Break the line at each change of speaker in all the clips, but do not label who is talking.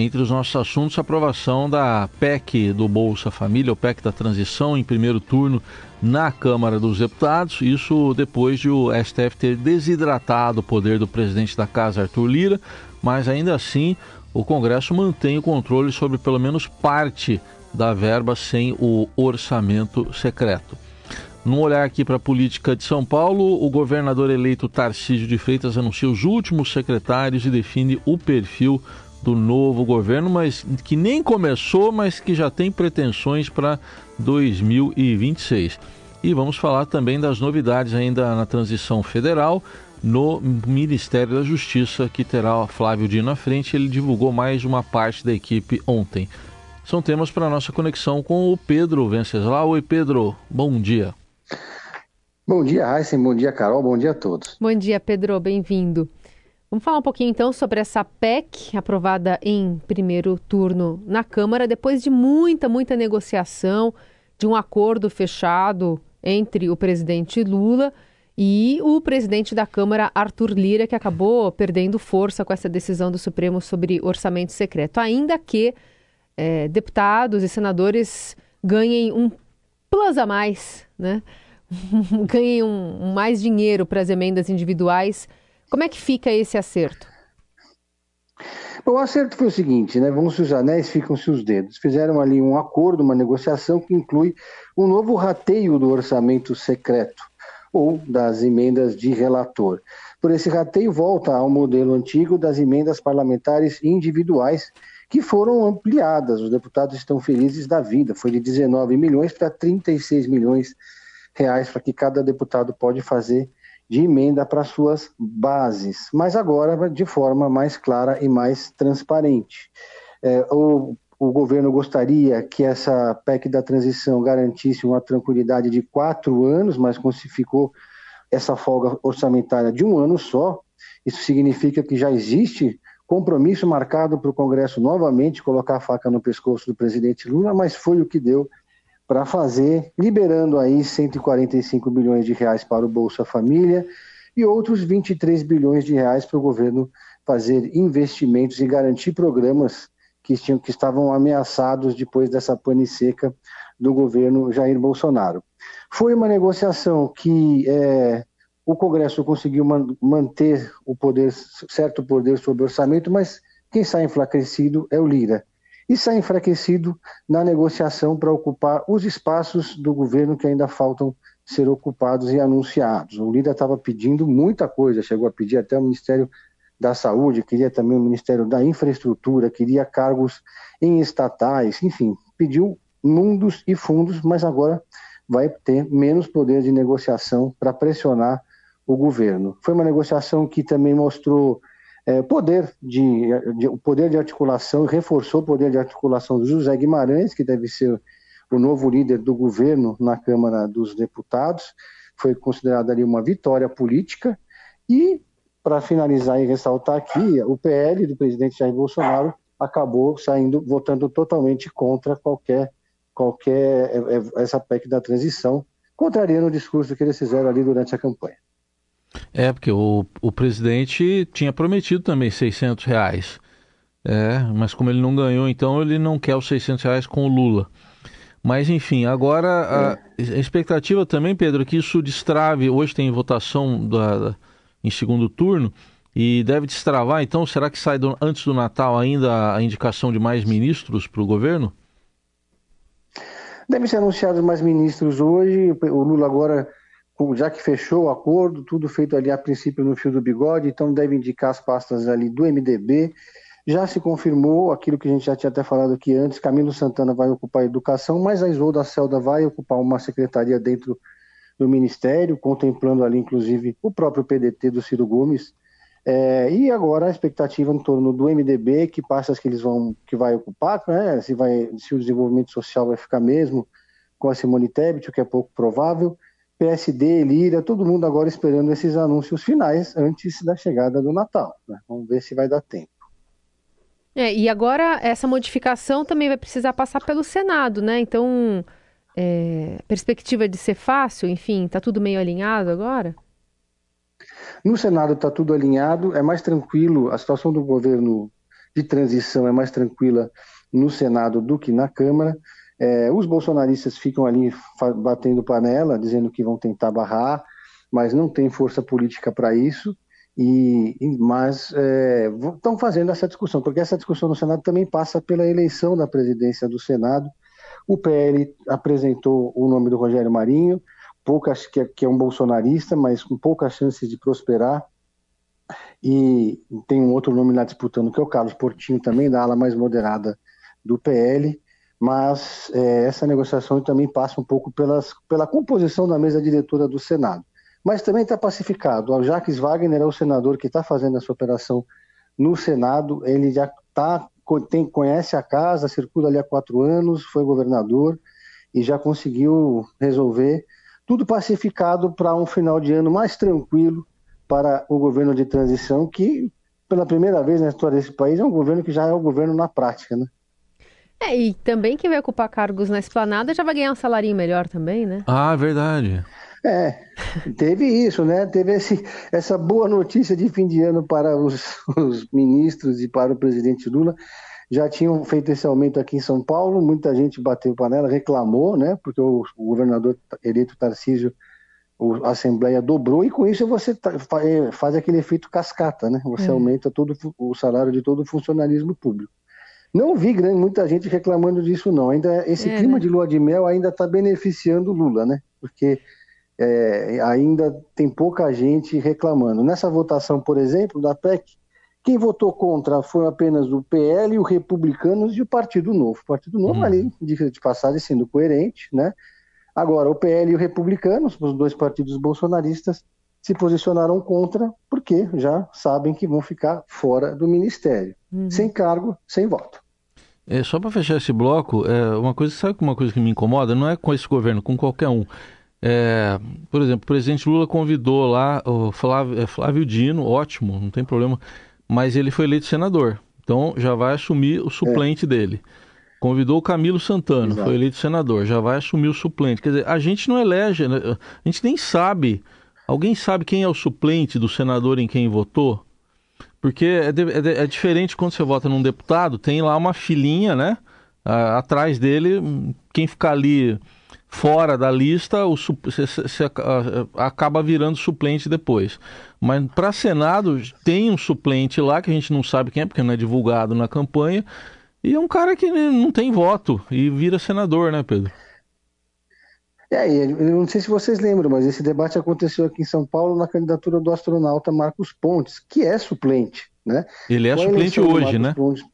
Entre os nossos assuntos, a aprovação da PEC do Bolsa Família, o PEC da transição, em primeiro turno na Câmara dos Deputados. Isso depois de o STF ter desidratado o poder do presidente da Casa, Arthur Lira, mas ainda assim o Congresso mantém o controle sobre pelo menos parte da verba sem o orçamento secreto. Num olhar aqui para a política de São Paulo, o governador eleito Tarcísio de Freitas anuncia os últimos secretários e define o perfil do novo governo, mas que nem começou, mas que já tem pretensões para 2026. E vamos falar também das novidades ainda na transição federal no Ministério da Justiça, que terá Flávio Dino à frente. Ele divulgou mais uma parte da equipe ontem. São temas para a nossa conexão com o Pedro Venceslau. Oi, Pedro, bom dia.
Bom dia, Heisen, bom dia, Carol, bom dia a todos.
Bom dia, Pedro, bem-vindo. Vamos falar um pouquinho então sobre essa PEC aprovada em primeiro turno na Câmara, depois de muita, muita negociação, de um acordo fechado entre o presidente Lula e o presidente da Câmara, Arthur Lira, que acabou perdendo força com essa decisão do Supremo sobre orçamento secreto, ainda que é, deputados e senadores ganhem um plus a mais, né? ganhem um, um mais dinheiro para as emendas individuais como é que fica esse acerto?
Bom, o acerto foi o seguinte, né? Vamos se os anéis, ficam-se os dedos. Fizeram ali um acordo, uma negociação que inclui um novo rateio do orçamento secreto ou das emendas de relator. Por esse rateio, volta ao modelo antigo das emendas parlamentares individuais, que foram ampliadas. Os deputados estão felizes da vida. Foi de 19 milhões para 36 milhões reais para que cada deputado pode fazer de emenda para suas bases, mas agora de forma mais clara e mais transparente. É, o, o governo gostaria que essa PEC da transição garantisse uma tranquilidade de quatro anos, mas ficou essa folga orçamentária de um ano só. Isso significa que já existe compromisso marcado para o Congresso novamente colocar a faca no pescoço do presidente Lula, mas foi o que deu para fazer, liberando aí 145 bilhões de reais para o Bolsa Família e outros 23 bilhões de reais para o governo fazer investimentos e garantir programas que, tinham, que estavam ameaçados depois dessa pane seca do governo Jair Bolsonaro. Foi uma negociação que é, o Congresso conseguiu man, manter o poder, certo poder sobre o orçamento, mas quem sai enfraquecido é o Lira e sai enfraquecido na negociação para ocupar os espaços do governo que ainda faltam ser ocupados e anunciados. O líder estava pedindo muita coisa, chegou a pedir até o Ministério da Saúde, queria também o Ministério da Infraestrutura, queria cargos em estatais, enfim, pediu mundos e fundos, mas agora vai ter menos poder de negociação para pressionar o governo. Foi uma negociação que também mostrou é, poder de, de, poder de articulação, reforçou o poder de articulação do José Guimarães, que deve ser o novo líder do governo na Câmara dos Deputados, foi considerada ali uma vitória política, e, para finalizar e ressaltar aqui, o PL do presidente Jair Bolsonaro acabou saindo, votando totalmente contra qualquer, qualquer é, é, essa PEC da transição, contrariando o discurso que eles fizeram ali durante a campanha.
É, porque o, o presidente tinha prometido também 600 reais. É, mas como ele não ganhou, então ele não quer os 600 reais com o Lula. Mas enfim, agora a, a expectativa também, Pedro, é que isso destrave. Hoje tem votação da, da, em segundo turno e deve destravar. Então, será que sai do, antes do Natal ainda a indicação de mais ministros para o governo?
Devem ser anunciados mais ministros hoje. O Lula agora já que fechou o acordo, tudo feito ali a princípio no fio do bigode, então deve indicar as pastas ali do MDB. Já se confirmou aquilo que a gente já tinha até falado aqui antes, Camilo Santana vai ocupar a educação, mas a Isolda Celda vai ocupar uma secretaria dentro do Ministério, contemplando ali inclusive o próprio PDT do Ciro Gomes. É, e agora a expectativa em torno do MDB, que pastas que eles vão, que vai ocupar, né, se, vai, se o desenvolvimento social vai ficar mesmo com a Simone Tebet, o que é pouco provável, PSD, Lira, todo mundo agora esperando esses anúncios finais antes da chegada do Natal. Né? Vamos ver se vai dar tempo.
É, e agora essa modificação também vai precisar passar pelo Senado, né? Então, é, perspectiva de ser fácil, enfim, está tudo meio alinhado agora?
No Senado está tudo alinhado, é mais tranquilo, a situação do governo de transição é mais tranquila no Senado do que na Câmara. É, os bolsonaristas ficam ali batendo panela, dizendo que vão tentar barrar, mas não tem força política para isso. E, mas é, estão fazendo essa discussão, porque essa discussão no Senado também passa pela eleição da presidência do Senado. O PL apresentou o nome do Rogério Marinho, poucas, que, é, que é um bolsonarista, mas com poucas chances de prosperar. E tem um outro nome lá disputando, que é o Carlos Portinho, também da ala mais moderada do PL. Mas é, essa negociação também passa um pouco pelas, pela composição da mesa diretora do Senado mas também está pacificado. O Jacques Wagner é o senador que está fazendo essa operação no Senado, ele já tá, tem, conhece a casa, circula ali há quatro anos, foi governador e já conseguiu resolver tudo pacificado para um final de ano mais tranquilo para o governo de transição, que pela primeira vez na história desse país é um governo que já é o governo na prática, né?
É, e também quem vai ocupar cargos na esplanada já vai ganhar um salário melhor também, né?
Ah, verdade.
É, teve isso, né? Teve esse, essa boa notícia de fim de ano para os, os, ministros e para o presidente Lula. Já tinham feito esse aumento aqui em São Paulo, muita gente bateu panela, reclamou, né? Porque o, o governador eleito Tarcísio, a Assembleia dobrou, e com isso você é, faz aquele efeito cascata, né? Você é. aumenta todo o salário de todo o funcionalismo público. Não vi grande, muita gente reclamando disso, não. Ainda esse é, clima né? de lua de mel ainda está beneficiando Lula, né? Porque é, ainda tem pouca gente reclamando. Nessa votação, por exemplo, da PEC, quem votou contra foi apenas o PL, o Republicanos e o Partido Novo. O Partido Novo, hum. ali, de, de passagem, sendo coerente, né? Agora, o PL e o Republicanos, os dois partidos bolsonaristas, se posicionaram contra, porque já sabem que vão ficar fora do ministério, uhum. sem cargo, sem voto.
É, só para fechar esse bloco, é, uma coisa, sabe uma coisa que me incomoda? Não é com esse governo, com qualquer um. É, por exemplo, o presidente Lula convidou lá o Flávio, é, Flávio Dino, ótimo, não tem problema, mas ele foi eleito senador, então já vai assumir o suplente é. dele. Convidou o Camilo Santana, Exato. foi eleito senador, já vai assumir o suplente. Quer dizer, a gente não elege, né? a gente nem sabe. Alguém sabe quem é o suplente do senador em quem votou? Porque é, de, é, é diferente quando você vota num deputado, tem lá uma filinha, né? atrás dele, quem ficar ali fora da lista, o, você acaba virando suplente depois. Mas para Senado tem um suplente lá que a gente não sabe quem é, porque não é divulgado na campanha, e é um cara que não tem voto e vira senador, né, Pedro?
É, eu não sei se vocês lembram, mas esse debate aconteceu aqui em São Paulo na candidatura do astronauta Marcos Pontes, que é suplente, né?
Ele é suplente hoje, né? Pontes,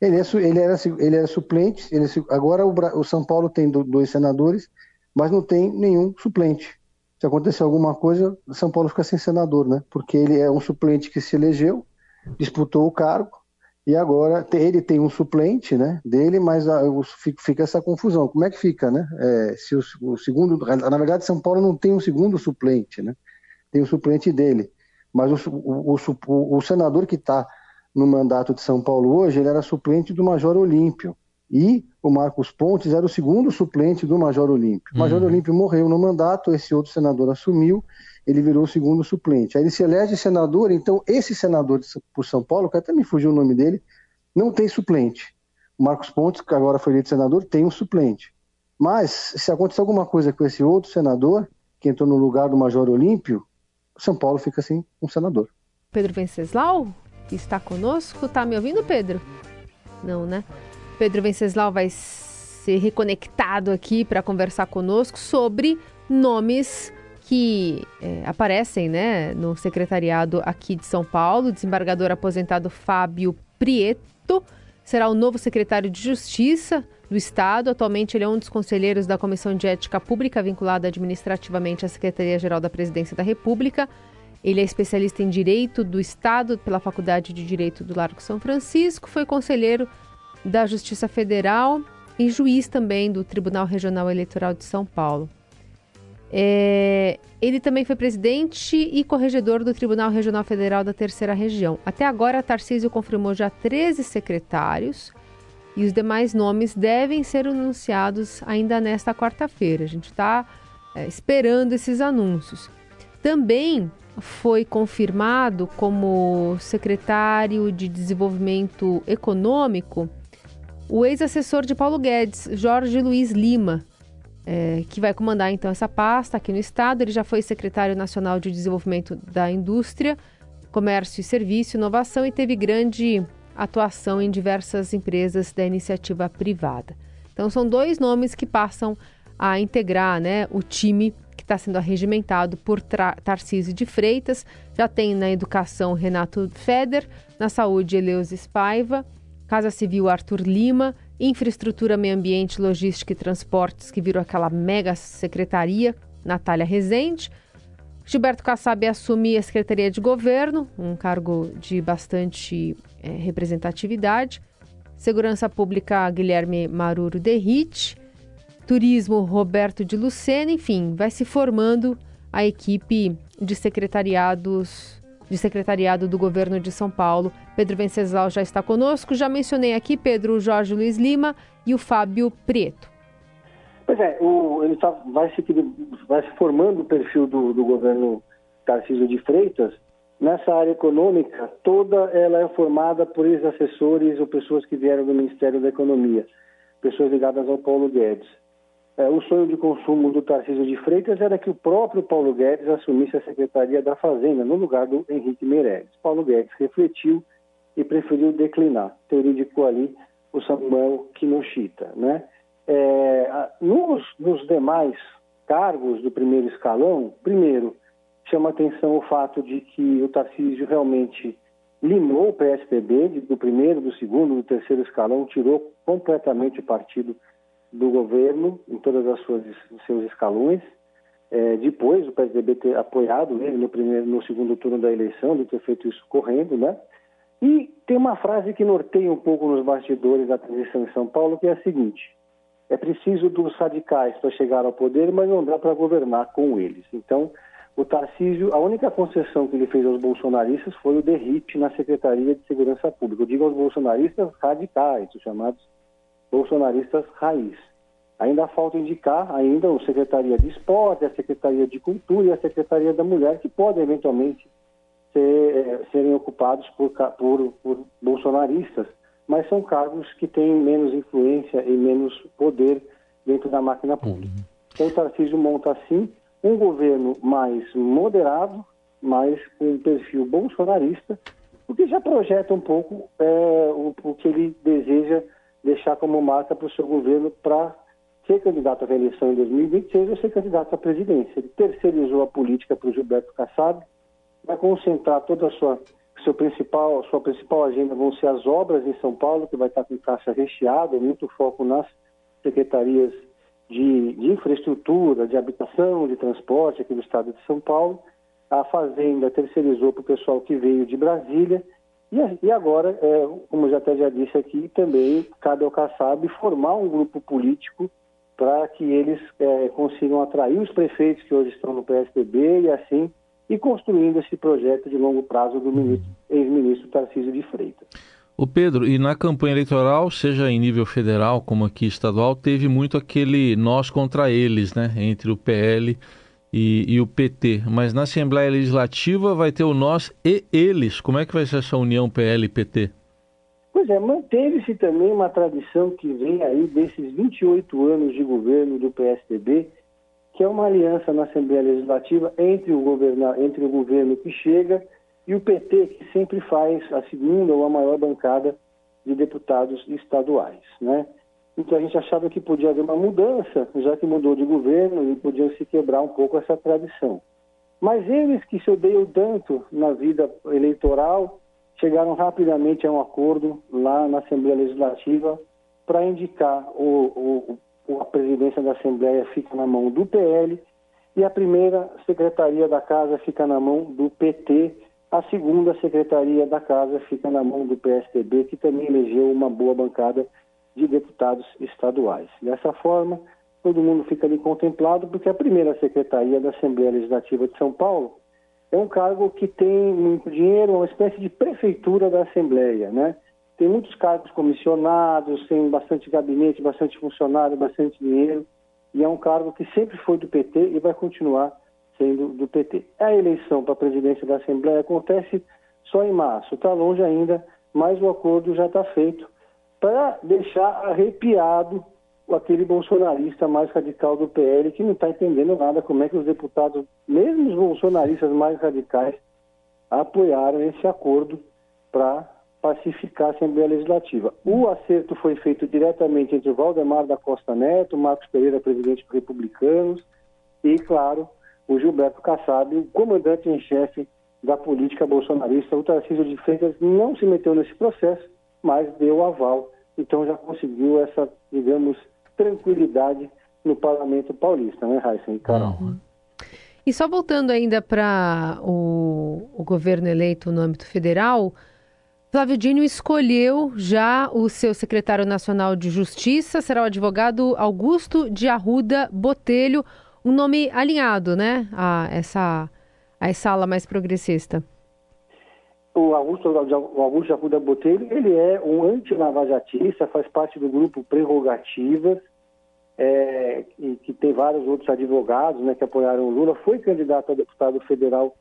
ele, é, ele, era, ele era suplente, ele, agora o, o São Paulo tem dois senadores, mas não tem nenhum suplente. Se acontecer alguma coisa, São Paulo fica sem senador, né? Porque ele é um suplente que se elegeu, disputou o cargo, e agora ele tem um suplente né, dele, mas fica essa confusão. Como é que fica, né? É, se o, o, segundo, na verdade, São Paulo não tem um segundo suplente, né? Tem o suplente dele, mas o, o, o senador que está no mandato de São Paulo hoje, ele era suplente do Major Olímpio. E o Marcos Pontes era o segundo suplente do Major Olímpio. O Major uhum. Olímpio morreu no mandato, esse outro senador assumiu, ele virou o segundo suplente. Aí ele se elege senador, então esse senador por São Paulo, que até me fugiu o nome dele, não tem suplente. O Marcos Pontes, que agora foi eleito senador, tem um suplente. Mas, se acontecer alguma coisa com esse outro senador, que entrou no lugar do Major Olímpio, São Paulo fica sem um senador.
Pedro Venceslau? está conosco. Tá me ouvindo, Pedro? Não, né? Pedro Venceslau vai ser reconectado aqui para conversar conosco sobre nomes que é, aparecem né, no secretariado aqui de São Paulo. O desembargador aposentado Fábio Prieto será o novo secretário de Justiça do Estado. Atualmente, ele é um dos conselheiros da Comissão de Ética Pública vinculada administrativamente à Secretaria-Geral da Presidência da República. Ele é especialista em Direito do Estado pela Faculdade de Direito do Largo São Francisco, foi conselheiro da Justiça Federal e juiz também do Tribunal Regional Eleitoral de São Paulo. É, ele também foi presidente e corregedor do Tribunal Regional Federal da Terceira Região. Até agora, Tarcísio confirmou já 13 secretários e os demais nomes devem ser anunciados ainda nesta quarta-feira. A gente está é, esperando esses anúncios. Também foi confirmado como secretário de Desenvolvimento Econômico o ex-assessor de Paulo Guedes, Jorge Luiz Lima, é, que vai comandar então essa pasta aqui no estado. Ele já foi secretário nacional de Desenvolvimento da Indústria, Comércio e Serviço, Inovação e teve grande atuação em diversas empresas da iniciativa privada. Então são dois nomes que passam a integrar né, o time que está sendo arregimentado por Tarcísio de Freitas. Já tem na educação Renato Feder, na saúde Eleusis Spaiva, Casa Civil Arthur Lima, Infraestrutura, Meio Ambiente, Logística e Transportes, que virou aquela mega secretaria, Natália Rezende. Gilberto Kassab assume a Secretaria de Governo, um cargo de bastante é, representatividade. Segurança Pública, Guilherme Maruro Derrite. Turismo, Roberto de Lucena, enfim, vai se formando a equipe de secretariados de secretariado do governo de São Paulo. Pedro Venceslau já está conosco. Já mencionei aqui Pedro Jorge Luiz Lima e o Fábio Preto.
Pois é, o, ele tá, vai, se, vai se formando o perfil do, do governo Tarcísio de Freitas. Nessa área econômica, toda ela é formada por ex-assessores ou pessoas que vieram do Ministério da Economia, pessoas ligadas ao Paulo Guedes. É, o sonho de consumo do Tarcísio de Freitas era que o próprio Paulo Guedes assumisse a Secretaria da Fazenda no lugar do Henrique Meirelles. Paulo Guedes refletiu e preferiu declinar. Teoria indicou ali o Samuel Kinoshita. Né? É, nos, nos demais cargos do primeiro escalão, primeiro, chama atenção o fato de que o Tarcísio realmente limou o PSDB do primeiro, do segundo, do terceiro escalão, tirou completamente o partido do governo em todas as suas seus escalões. É, depois o PSDB ter apoiado ele no primeiro, no segundo turno da eleição, de ter feito isso correndo, né? E tem uma frase que norteia um pouco nos bastidores da transição em São Paulo, que é a seguinte: é preciso dos radicais para chegar ao poder, mas não dá para governar com eles. Então, o Tarcísio, a única concessão que ele fez aos bolsonaristas foi o derrite na Secretaria de Segurança Pública. Eu digo aos bolsonaristas radicais, os chamados bolsonaristas raiz. Ainda falta indicar ainda a Secretaria de Esporte, a Secretaria de Cultura e a Secretaria da Mulher, que podem eventualmente ser, é, serem ocupados por, por, por bolsonaristas, mas são cargos que têm menos influência e menos poder dentro da máquina pública. Então, o Tarcísio monta, assim, um governo mais moderado, mais com um perfil bolsonarista, o que já projeta um pouco é, o, o que ele deseja deixar como marca para o seu governo para ser candidato à reeleição em 2026 ou ser candidato à presidência. Ele terceirizou a política para o Gilberto Kassab, vai concentrar toda a sua, seu principal, sua principal agenda vão ser as obras em São Paulo, que vai estar com caixa recheada, muito foco nas secretarias de, de infraestrutura, de habitação, de transporte aqui do estado de São Paulo. A Fazenda terceirizou para o pessoal que veio de Brasília e, e agora, é, como já até já disse aqui, também cabe ao Kassab formar um grupo político para que eles é, consigam atrair os prefeitos que hoje estão no PSDB e assim ir construindo esse projeto de longo prazo do ex-ministro Tarcísio de Freitas.
O Pedro, e na campanha eleitoral, seja em nível federal como aqui estadual, teve muito aquele nós contra eles, né, entre o PL e, e, o PT. Mas na Assembleia Legislativa vai ter o nós e eles. Como é que vai ser essa união PL e PT?
Pois é, manteve-se também uma tradição que vem aí desses 28 anos de governo do PSDB, que é uma aliança na Assembleia Legislativa entre o, entre o governo que chega e o PT, que sempre faz a segunda ou a maior bancada de deputados estaduais. Né? Então a gente achava que podia haver uma mudança, já que mudou de governo e podiam se quebrar um pouco essa tradição. Mas eles que se odeiam tanto na vida eleitoral chegaram rapidamente a um acordo lá na Assembleia Legislativa para indicar o, o, a presidência da Assembleia fica na mão do PL e a primeira secretaria da Casa fica na mão do PT, a segunda secretaria da Casa fica na mão do PSDB, que também elegeu uma boa bancada de deputados estaduais. Dessa forma, todo mundo fica ali contemplado, porque a primeira secretaria da Assembleia Legislativa de São Paulo é um cargo que tem muito dinheiro, uma espécie de prefeitura da Assembleia, né? Tem muitos cargos comissionados, tem bastante gabinete, bastante funcionário, bastante dinheiro, e é um cargo que sempre foi do PT e vai continuar sendo do PT. A eleição para a presidência da Assembleia acontece só em março, está longe ainda, mas o acordo já está feito para deixar arrepiado aquele bolsonarista mais radical do PL que não está entendendo nada como é que os deputados, mesmo os bolsonaristas mais radicais, apoiaram esse acordo para pacificar a Assembleia Legislativa. O acerto foi feito diretamente entre o Valdemar da Costa Neto, Marcos Pereira, presidente dos republicanos, e, claro, o Gilberto Kassab, o comandante em chefe da política bolsonarista. O Tarcísio de Freitas não se meteu nesse processo, mas deu aval. Então já conseguiu essa, digamos, tranquilidade no parlamento paulista, né, Raíssa e Carol? Uhum.
E só voltando ainda para o, o, governo eleito no âmbito federal, Flávio Dino escolheu já o seu secretário nacional de Justiça, será o advogado Augusto de Arruda Botelho, um nome alinhado, né, a essa, a essa ala mais progressista.
O Augusto, o Augusto de Arruda Botelho, ele é um anti-lavajatista, faz parte do grupo Prerrogativas, é, que, que, tem vários outros advogados né, que apoiaram o Lula, foi candidato a deputado federal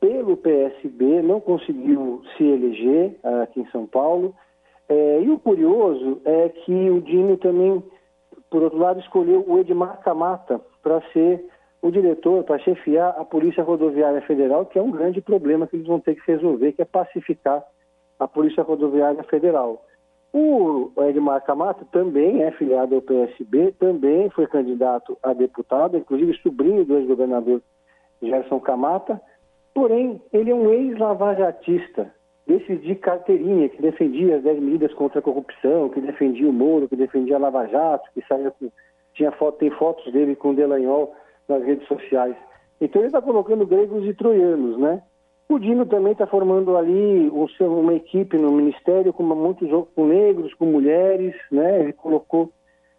pelo PSB, não conseguiu se eleger uh, aqui em São Paulo. É, e o curioso é que o Dino também, por outro lado, escolheu o Edmar Camata para ser o diretor, para chefiar a Polícia Rodoviária Federal, que é um grande problema que eles vão ter que resolver, que é pacificar a Polícia Rodoviária Federal. O Edmar Camato também é filiado ao PSB, também foi candidato a deputado, inclusive sobrinho do ex-governador Gerson Camata, porém ele é um ex-lavajatista, desses de carteirinha, que defendia as 10 medidas contra a corrupção, que defendia o Moro, que defendia a Lava Jato, que saía com, tinha foto, tem fotos dele com o Delanhol nas redes sociais. Então ele está colocando gregos e troianos, né? O Dino também está formando ali uma equipe no Ministério com muitos com negros, com mulheres, né? Ele colocou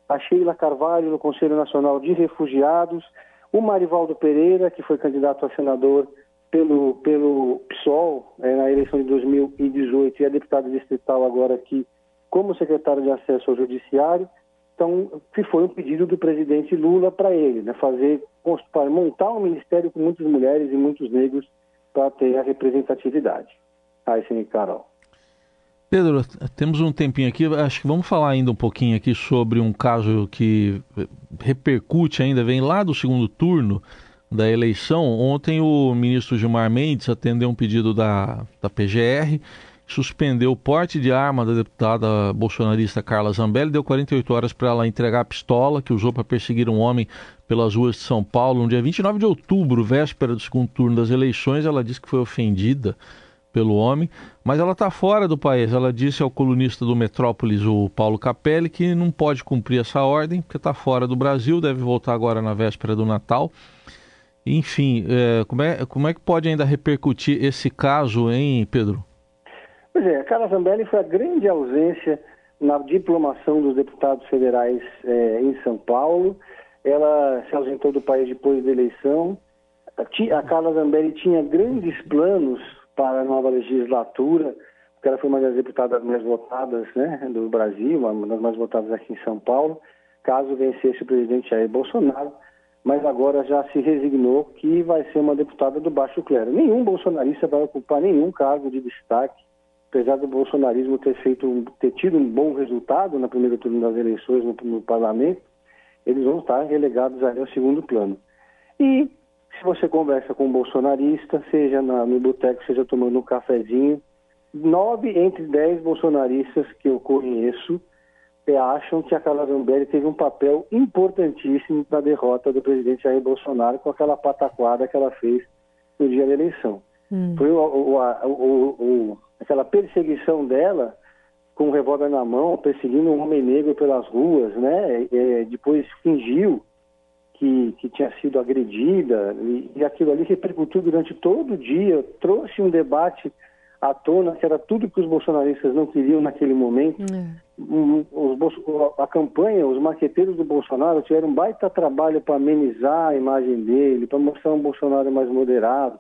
a Sheila Carvalho no Conselho Nacional de Refugiados, o Marivaldo Pereira, que foi candidato a senador pelo, pelo PSOL é, na eleição de 2018 e é deputado distrital agora aqui como secretário de acesso ao judiciário. Então, que foi um pedido do presidente Lula para ele, né, fazer, montar um ministério com muitas mulheres e muitos negros para ter a representatividade. Aí sim, Carol.
Pedro, temos um tempinho aqui, acho que vamos falar ainda um pouquinho aqui sobre um caso que repercute ainda, vem lá do segundo turno da eleição. Ontem o ministro Gilmar Mendes atendeu um pedido da, da PGR, suspendeu o porte de arma da deputada bolsonarista Carla Zambelli, deu 48 horas para ela entregar a pistola que usou para perseguir um homem pelas ruas de São Paulo no dia 29 de outubro, véspera do segundo turno das eleições. Ela disse que foi ofendida pelo homem, mas ela está fora do país. Ela disse ao colunista do Metrópolis, o Paulo Capelli, que não pode cumprir essa ordem, porque está fora do Brasil, deve voltar agora na véspera do Natal. Enfim, é, como, é, como é que pode ainda repercutir esse caso, hein, Pedro?
Pois é, a Carla Zambelli foi a grande ausência na diplomação dos deputados federais é, em São Paulo ela se ausentou do país depois da eleição. A Carla Zambelli tinha grandes planos para a nova legislatura, porque ela foi uma das deputadas mais votadas né, do Brasil, uma das mais votadas aqui em São Paulo, caso vencesse o presidente Jair Bolsonaro, mas agora já se resignou que vai ser uma deputada do baixo clero. Nenhum bolsonarista vai ocupar nenhum cargo de destaque, apesar do bolsonarismo ter, feito, ter tido um bom resultado na primeira turno das eleições no, no parlamento, eles vão estar relegados ali ao segundo plano. E se você conversa com um bolsonarista, seja na, no boteco, seja tomando um cafezinho, nove entre dez bolsonaristas que eu conheço é, acham que a Carla Zambelli teve um papel importantíssimo na derrota do presidente Jair Bolsonaro com aquela pataquada que ela fez no dia da eleição. Hum. Foi o, o, o, aquela perseguição dela com um revólver na mão, perseguindo um homem negro pelas ruas, né? É, depois fingiu que, que tinha sido agredida e, e aquilo ali repercutiu durante todo o dia, trouxe um debate à tona que era tudo que os bolsonaristas não queriam naquele momento. É. Os, a campanha, os maqueteiros do Bolsonaro tiveram um baita trabalho para amenizar a imagem dele, para mostrar um Bolsonaro mais moderado,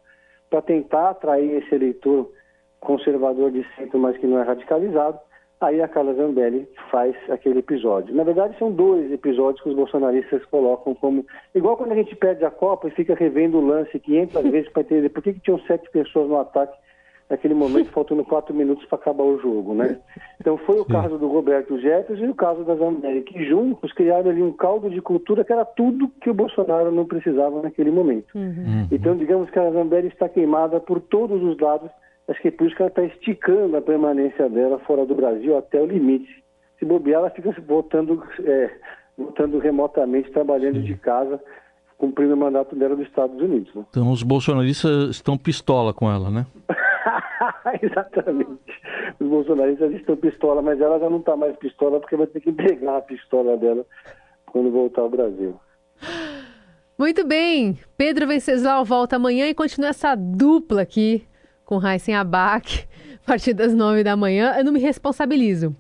para tentar atrair esse eleitor conservador de centro, mas que não é radicalizado Aí a Carla Zambelli faz aquele episódio. Na verdade, são dois episódios que os bolsonaristas colocam como. Igual quando a gente perde a Copa e fica revendo o lance 500 vezes para entender por que, que tinham sete pessoas no ataque naquele momento, faltando quatro minutos para acabar o jogo, né? Então foi o caso do Roberto Jefferson e o caso da Zambelli, que juntos criaram ali um caldo de cultura que era tudo que o Bolsonaro não precisava naquele momento. Uhum. Então, digamos que a Zambelli está queimada por todos os lados Acho que é por isso que ela está esticando a permanência dela fora do Brasil até o limite. Se bobear, ela fica voltando, é, voltando remotamente, trabalhando Sim. de casa, cumprindo o mandato dela dos Estados Unidos. Né?
Então os bolsonaristas estão pistola com ela, né?
Exatamente. Os bolsonaristas estão pistola, mas ela já não está mais pistola porque vai ter que entregar a pistola dela quando voltar ao Brasil.
Muito bem. Pedro Venceslau volta amanhã e continua essa dupla aqui com Raíssen Abac, a partir das nove da manhã. Eu não me responsabilizo.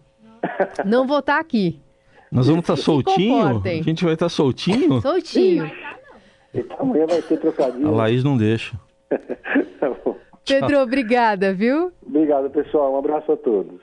Não vou estar tá aqui.
Nós vamos estar tá soltinho? A gente vai estar tá soltinho?
Soltinho.
Então amanhã vai ter trocadilho.
A Laís não deixa.
tá Pedro, obrigada, viu?
Obrigado, pessoal. Um abraço a todos.